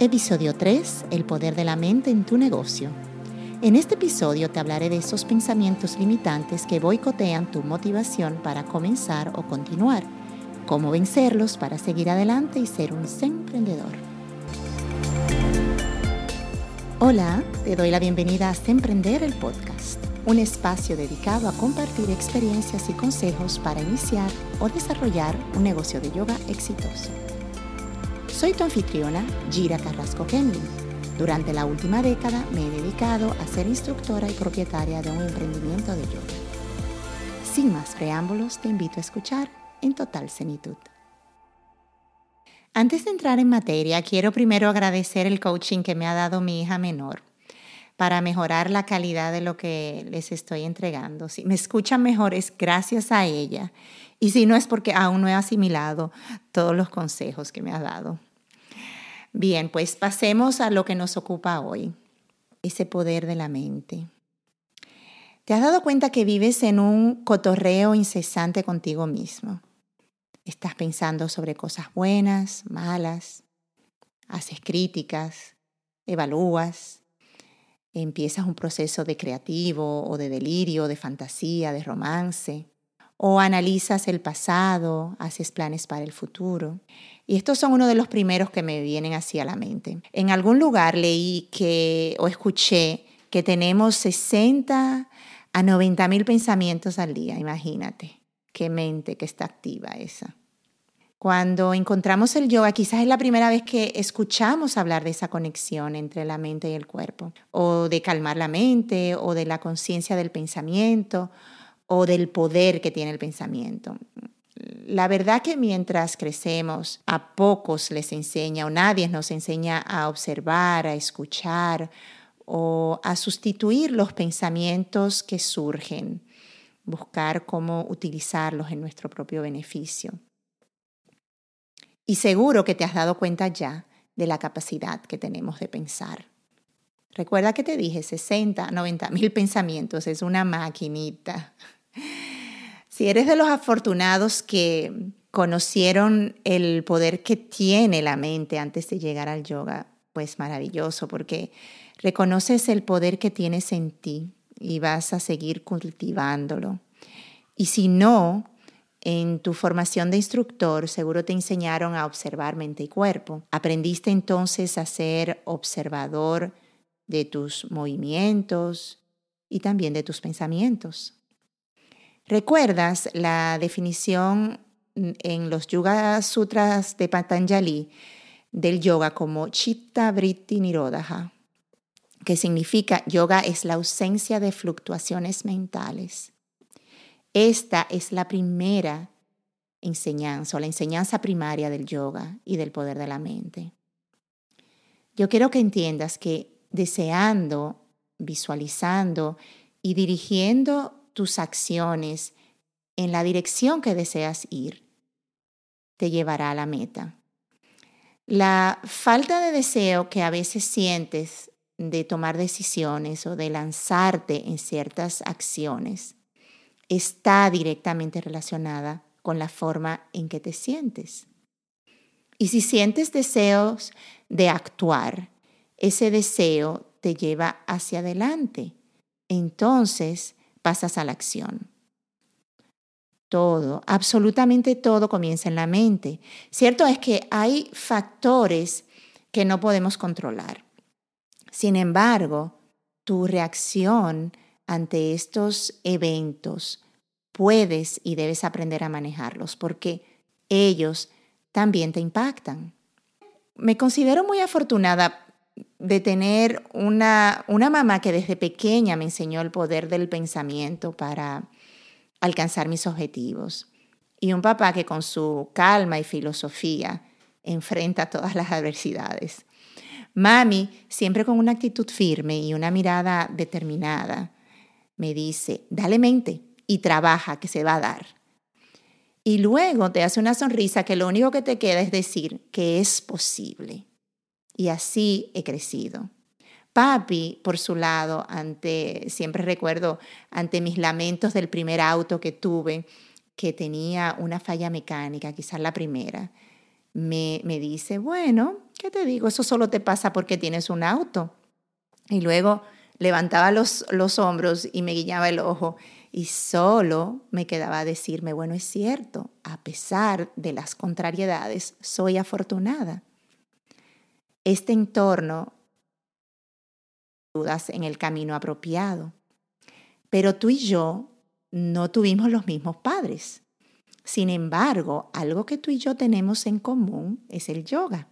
Episodio 3. El poder de la mente en tu negocio. En este episodio te hablaré de esos pensamientos limitantes que boicotean tu motivación para comenzar o continuar, cómo vencerlos para seguir adelante y ser un emprendedor. Hola, te doy la bienvenida a Emprender el Podcast, un espacio dedicado a compartir experiencias y consejos para iniciar o desarrollar un negocio de yoga exitoso. Soy tu anfitriona, Gira Carrasco Kenley. Durante la última década me he dedicado a ser instructora y propietaria de un emprendimiento de yoga. Sin más preámbulos, te invito a escuchar en total cenitud. Antes de entrar en materia, quiero primero agradecer el coaching que me ha dado mi hija menor para mejorar la calidad de lo que les estoy entregando. Si me escuchan mejor es gracias a ella y si no es porque aún no he asimilado todos los consejos que me ha dado. Bien, pues pasemos a lo que nos ocupa hoy, ese poder de la mente. ¿Te has dado cuenta que vives en un cotorreo incesante contigo mismo? Estás pensando sobre cosas buenas, malas, haces críticas, evalúas, empiezas un proceso de creativo o de delirio, de fantasía, de romance, o analizas el pasado, haces planes para el futuro. Y estos son uno de los primeros que me vienen así a la mente. En algún lugar leí que o escuché que tenemos 60 a 90 mil pensamientos al día, imagínate, qué mente que está activa esa. Cuando encontramos el yoga, quizás es la primera vez que escuchamos hablar de esa conexión entre la mente y el cuerpo, o de calmar la mente, o de la conciencia del pensamiento, o del poder que tiene el pensamiento. La verdad que mientras crecemos, a pocos les enseña o nadie nos enseña a observar, a escuchar o a sustituir los pensamientos que surgen, buscar cómo utilizarlos en nuestro propio beneficio. Y seguro que te has dado cuenta ya de la capacidad que tenemos de pensar. Recuerda que te dije 60, 90 mil pensamientos, es una maquinita. Si eres de los afortunados que conocieron el poder que tiene la mente antes de llegar al yoga, pues maravilloso, porque reconoces el poder que tienes en ti y vas a seguir cultivándolo. Y si no, en tu formación de instructor seguro te enseñaron a observar mente y cuerpo. Aprendiste entonces a ser observador de tus movimientos y también de tus pensamientos. ¿Recuerdas la definición en los Yoga Sutras de Patanjali del yoga como Chitta Vritti Nirodha, que significa yoga es la ausencia de fluctuaciones mentales? Esta es la primera enseñanza o la enseñanza primaria del yoga y del poder de la mente. Yo quiero que entiendas que deseando, visualizando y dirigiendo tus acciones en la dirección que deseas ir, te llevará a la meta. La falta de deseo que a veces sientes de tomar decisiones o de lanzarte en ciertas acciones está directamente relacionada con la forma en que te sientes. Y si sientes deseos de actuar, ese deseo te lleva hacia adelante. Entonces pasas a la acción. Todo, absolutamente todo comienza en la mente. Cierto es que hay factores que no podemos controlar. Sin embargo, tu reacción ante estos eventos puedes y debes aprender a manejarlos porque ellos también te impactan. Me considero muy afortunada de tener una, una mamá que desde pequeña me enseñó el poder del pensamiento para alcanzar mis objetivos y un papá que con su calma y filosofía enfrenta todas las adversidades. Mami, siempre con una actitud firme y una mirada determinada, me dice, dale mente y trabaja, que se va a dar. Y luego te hace una sonrisa que lo único que te queda es decir que es posible y así he crecido. Papi, por su lado, ante, siempre recuerdo, ante mis lamentos del primer auto que tuve, que tenía una falla mecánica, quizás la primera, me, me dice, bueno, ¿qué te digo? Eso solo te pasa porque tienes un auto. Y luego levantaba los, los hombros y me guiñaba el ojo y solo me quedaba decirme, bueno, es cierto, a pesar de las contrariedades, soy afortunada. Este entorno dudas en el camino apropiado. Pero tú y yo no tuvimos los mismos padres. Sin embargo, algo que tú y yo tenemos en común es el yoga.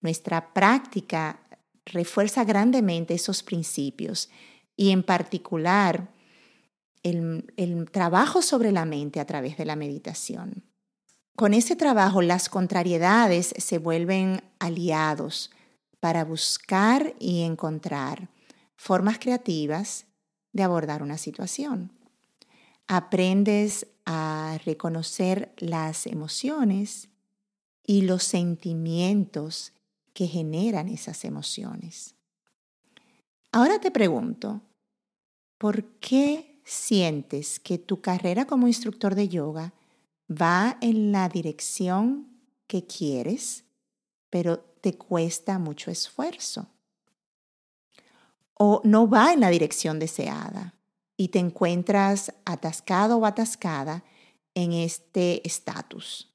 Nuestra práctica refuerza grandemente esos principios y en particular el, el, trabajo sobre la mente a través de la meditación. Con ese trabajo las contrariedades se vuelven aliados para buscar y encontrar formas creativas de abordar una situación. Aprendes a reconocer las emociones y los sentimientos que generan esas emociones. Ahora te pregunto, ¿por qué sientes que tu carrera como instructor de yoga va en la dirección que quieres, pero te cuesta mucho esfuerzo? ¿O no va en la dirección deseada y te encuentras atascado o atascada en este estatus?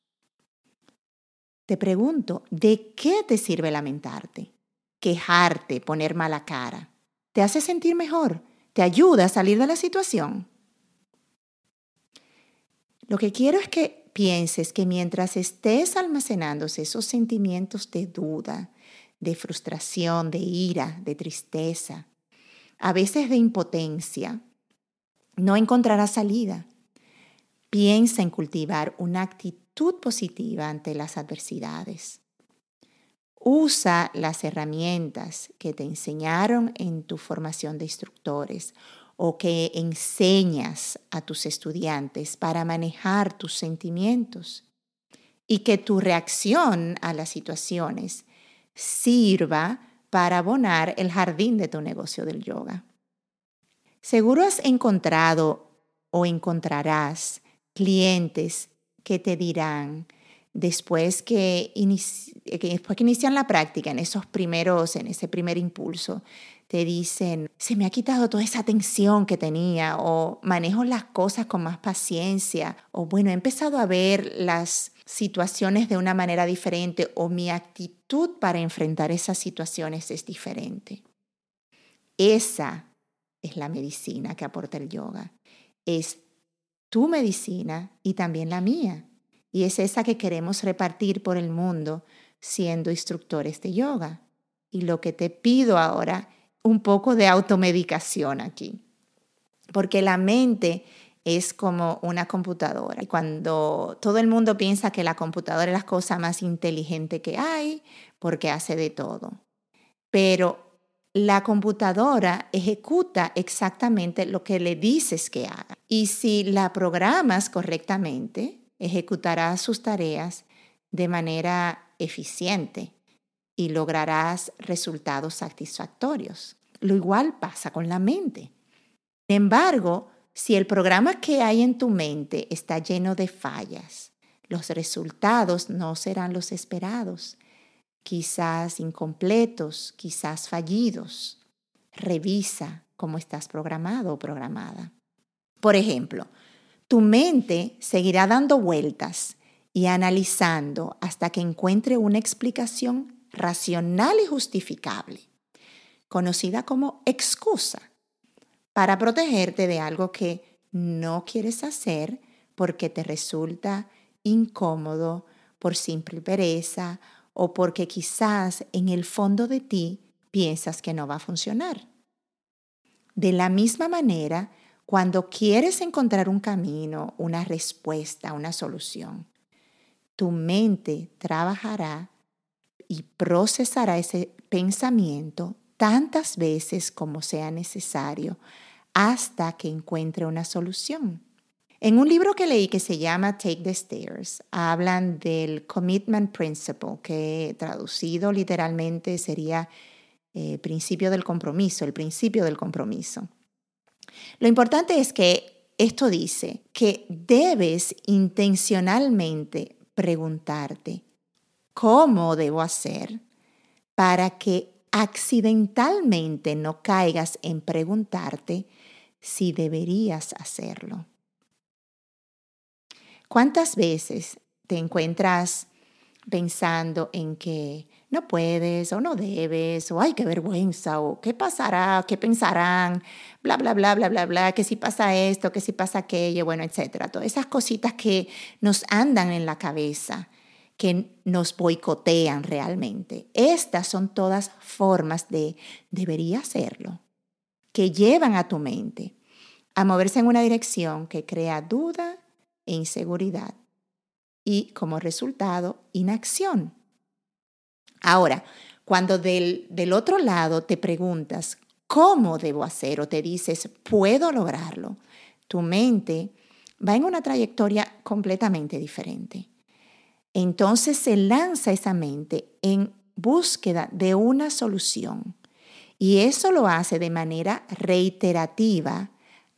Te pregunto, ¿de qué te sirve lamentarte? Quejarte, poner mala cara. ¿Te hace sentir mejor? ¿Te ayuda a salir de la situación? Lo que quiero es que pienses que mientras estés almacenándose esos sentimientos de duda, de frustración, de ira, de tristeza, a veces de impotencia, no encontrarás salida. Piensa en cultivar una actitud positiva ante las adversidades. Usa las herramientas que te enseñaron en tu formación de instructores o que enseñas a tus estudiantes para manejar tus sentimientos y que tu reacción a las situaciones sirva para abonar el jardín de tu negocio del yoga. Seguro has encontrado o encontrarás clientes que te dirán después que, después que inician la práctica, en esos primeros, en ese primer impulso, te dicen, se me ha quitado toda esa tensión que tenía, o manejo las cosas con más paciencia, o bueno, he empezado a ver las situaciones de una manera diferente, o mi actitud para enfrentar esas situaciones es diferente. Esa es la medicina que aporta el yoga. Es tu medicina y también la mía. Y es esa que queremos repartir por el mundo siendo instructores de yoga. Y lo que te pido ahora, un poco de automedicación aquí. Porque la mente es como una computadora. Y cuando todo el mundo piensa que la computadora es la cosa más inteligente que hay, porque hace de todo. Pero la computadora ejecuta exactamente lo que le dices que haga. Y si la programas correctamente, ejecutará sus tareas de manera eficiente y lograrás resultados satisfactorios. Lo igual pasa con la mente. Sin embargo, si el programa que hay en tu mente está lleno de fallas, los resultados no serán los esperados quizás incompletos, quizás fallidos. Revisa cómo estás programado o programada. Por ejemplo, tu mente seguirá dando vueltas y analizando hasta que encuentre una explicación racional y justificable, conocida como excusa, para protegerte de algo que no quieres hacer porque te resulta incómodo por simple pereza o porque quizás en el fondo de ti piensas que no va a funcionar. De la misma manera, cuando quieres encontrar un camino, una respuesta, una solución, tu mente trabajará y procesará ese pensamiento tantas veces como sea necesario hasta que encuentre una solución. En un libro que leí que se llama Take the Stairs, hablan del Commitment Principle, que traducido literalmente sería eh, principio del compromiso, el principio del compromiso. Lo importante es que esto dice que debes intencionalmente preguntarte, cómo debo hacer para que accidentalmente no caigas en preguntarte si deberías hacerlo. ¿Cuántas veces te encuentras pensando en que no puedes o no debes o ay, qué vergüenza o qué pasará, qué pensarán, bla, bla, bla, bla, bla, bla, que si pasa esto, que si pasa aquello, bueno, etcétera. Todas esas cositas que nos andan en la cabeza, que nos boicotean realmente. Estas son todas formas de debería hacerlo, que llevan a tu mente a moverse en una dirección que crea duda e inseguridad y como resultado inacción. Ahora, cuando del, del otro lado te preguntas, ¿cómo debo hacer? O te dices, ¿puedo lograrlo? Tu mente va en una trayectoria completamente diferente. Entonces se lanza esa mente en búsqueda de una solución. Y eso lo hace de manera reiterativa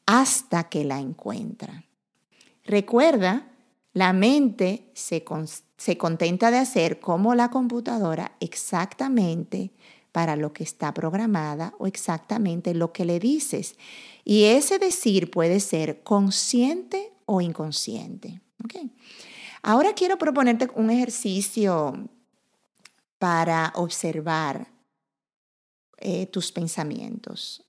hasta que la encuentra. Recuerda, la mente se, contenta de hacer como la computadora exactamente para lo que está programada o exactamente lo que le dices. Y ese decir puede ser consciente o inconsciente. Ahora quiero proponerte un ejercicio para observar eh, tus pensamientos.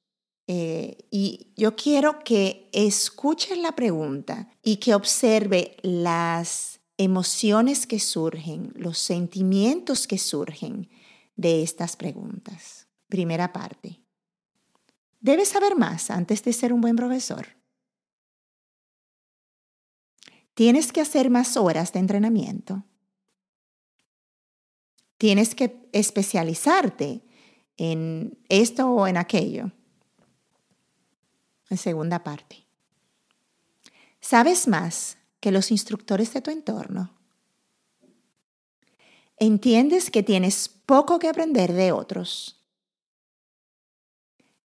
Eh, y yo quiero que escuches la pregunta y que observe las emociones que surgen, los sentimientos que surgen de estas preguntas. Primera parte. Debes saber más antes de ser un buen profesor. Tienes que hacer más horas de entrenamiento. Tienes que especializarte en esto o en aquello. En segunda parte. ¿Sabes más que los instructores de tu entorno. Entiendes que tienes poco que aprender de otros.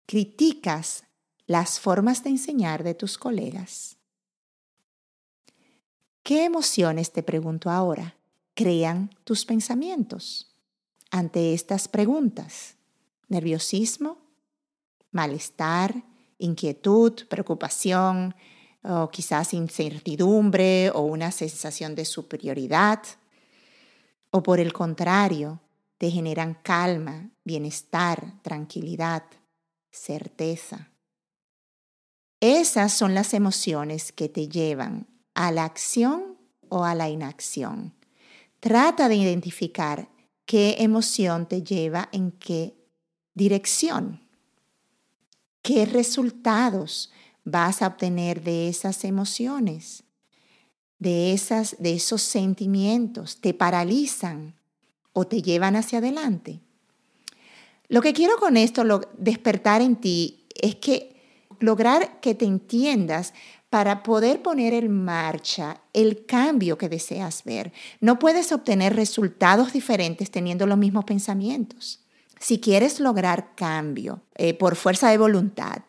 Criticas las formas de enseñar de tus colegas. ¿Qué emociones, te pregunto ahora, crean tus pensamientos ante estas preguntas? ¿Nerviosismo? ¿Malestar? ¿Inquietud? ¿Preocupación? o quizás incertidumbre o una sensación de superioridad, o por el contrario, te generan calma, bienestar, tranquilidad, certeza. Esas son las emociones que te llevan a la acción o a la inacción. Trata de identificar qué emoción te lleva en qué dirección, qué resultados vas a obtener de esas emociones, de, esas, de esos sentimientos, te paralizan o te llevan hacia adelante. Lo que quiero con esto, lo, despertar en ti, es que lograr que te entiendas para poder poner en marcha el cambio que deseas ver. No puedes obtener resultados diferentes teniendo los mismos pensamientos. Si quieres lograr cambio eh, por fuerza de voluntad,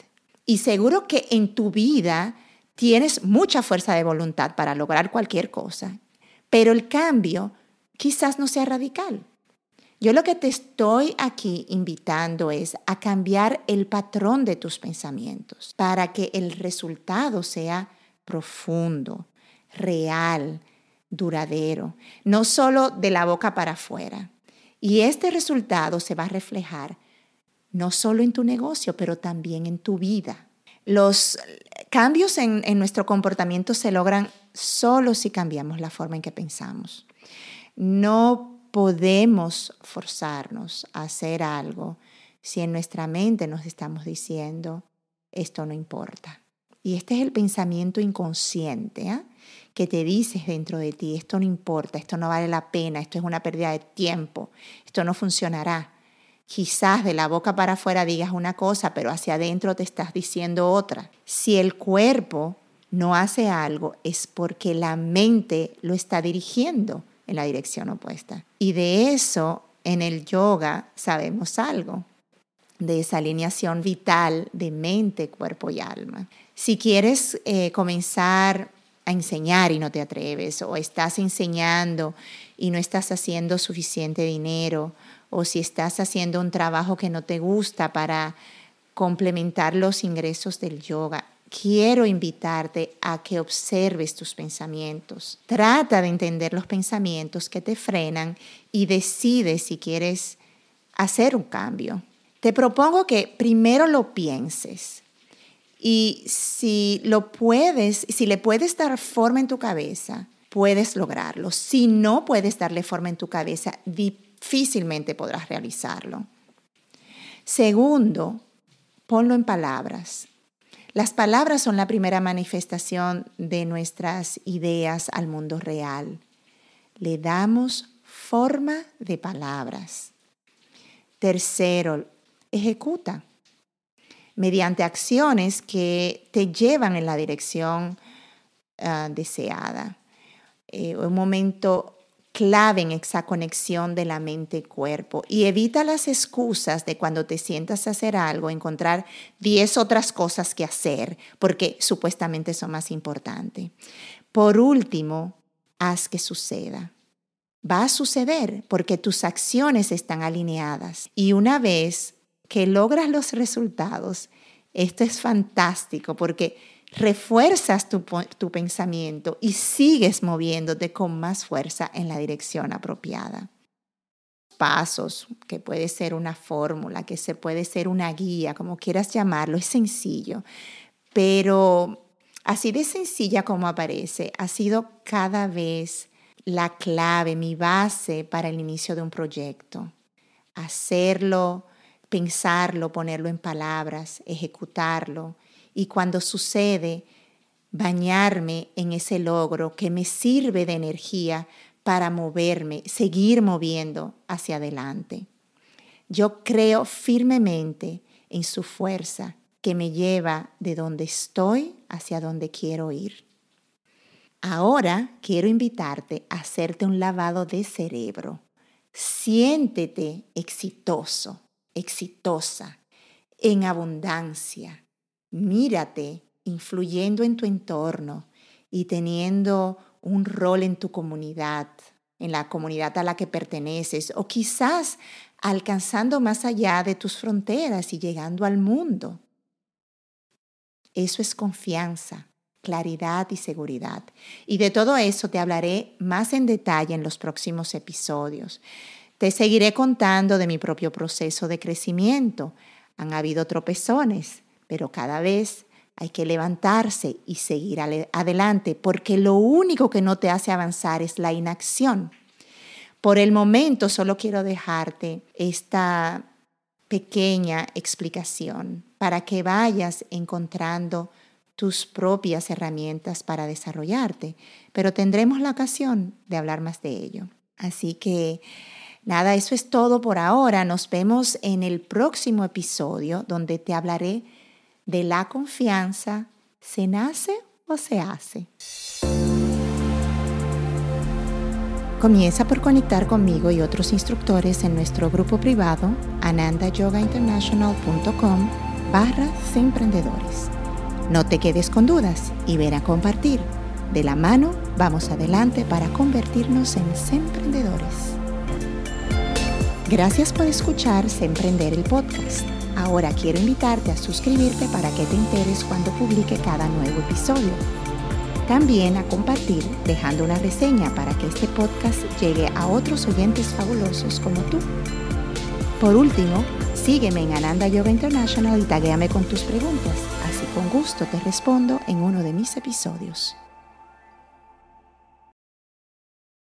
y seguro que en tu vida tienes mucha fuerza de voluntad para lograr cualquier cosa, pero el cambio quizás no sea radical. Yo lo que te estoy aquí invitando es a cambiar el patrón de tus pensamientos para que el resultado sea profundo, real, duradero, no solo de la boca para afuera. Y este resultado se va a reflejar no solo en tu negocio, pero también en tu vida. Los cambios en, nuestro comportamiento se logran solo si cambiamos la forma en que pensamos. No podemos forzarnos a hacer algo si en nuestra mente nos estamos diciendo, esto no importa. Y este es el pensamiento inconsciente ¿ah? que te dices dentro de ti, esto no importa, esto no vale la pena, esto es una pérdida de tiempo, esto no funcionará. Quizás de la boca para afuera digas una cosa, pero hacia adentro te estás diciendo otra. Si el cuerpo no hace algo, es porque la mente lo está dirigiendo en la dirección opuesta. Y de eso en el yoga sabemos algo, de esa alineación vital de mente, cuerpo y alma. Si quieres eh, comenzar a enseñar y no te atreves, o estás enseñando y no estás haciendo suficiente dinero, o si estás haciendo un trabajo que no te gusta para complementar los ingresos del yoga. Quiero invitarte a que observes tus pensamientos. Trata de entender los pensamientos que te frenan y decide si quieres hacer un cambio. Te propongo que primero lo pienses y si lo puedes, si le puedes dar forma en tu cabeza, puedes lograrlo. Si no puedes darle forma en tu cabeza, difícilmente podrás realizarlo. Segundo, ponlo en palabras. Las palabras son la primera manifestación de nuestras ideas al mundo real. Le damos forma de palabras. Tercero, ejecuta mediante acciones que te llevan en la dirección ah, deseada. Eh, un momento clave en esa conexión de la mente-cuerpo y evita las excusas de cuando te sientas a hacer algo, encontrar 10 otras cosas que hacer porque supuestamente son más importantes. Por último, haz que suceda. Va a suceder porque tus acciones están alineadas y una vez que logras los resultados, esto es fantástico porque refuerzas tu, pensamiento y sigues moviéndote con más fuerza en la dirección apropiada. Pasos, que puede ser una fórmula, que se puede ser una guía, como quieras llamarlo, es sencillo, pero así de sencilla como aparece, ha sido cada vez la clave, mi base para el inicio de un proyecto. Hacerlo, pensarlo, ponerlo en palabras, ejecutarlo y cuando sucede, bañarme en ese logro que me sirve de energía para moverme, seguir moviendo hacia adelante. Yo creo firmemente en su fuerza que me lleva de donde estoy hacia donde quiero ir. Ahora quiero invitarte a hacerte un lavado de cerebro. Siéntete exitoso, exitosa, en abundancia, mírate influyendo en tu entorno y teniendo un rol en tu comunidad, en la comunidad a la que perteneces, o quizás alcanzando más allá de tus fronteras y llegando al mundo. Eso es confianza, claridad y seguridad. Y de todo eso te hablaré más en detalle en los próximos episodios. Te seguiré contando de mi propio proceso de crecimiento. Han habido tropezones, pero cada vez hay que levantarse y seguir adelante, porque lo único que no te hace avanzar es la inacción. Por el momento solo quiero dejarte esta pequeña explicación para que vayas encontrando tus propias herramientas para desarrollarte, pero tendremos la ocasión de hablar más de ello. Así que nada, eso es todo por ahora. Nos vemos en el próximo episodio donde te hablaré de la confianza, ¿se nace o se hace? Comienza por conectar conmigo y otros instructores en nuestro grupo privado anandayogainternational.com barra emprendedores. No te quedes con dudas y ven a compartir. De la mano vamos adelante para convertirnos en emprendedores. Gracias por escuchar Emprender el podcast. Ahora quiero invitarte a suscribirte para que te enteres cuando publique cada nuevo episodio. También a compartir dejando una reseña para que este podcast llegue a otros oyentes fabulosos como tú. Por último, sígueme en Ananda Yoga International y taguéame con tus preguntas, así con gusto te respondo en uno de mis episodios.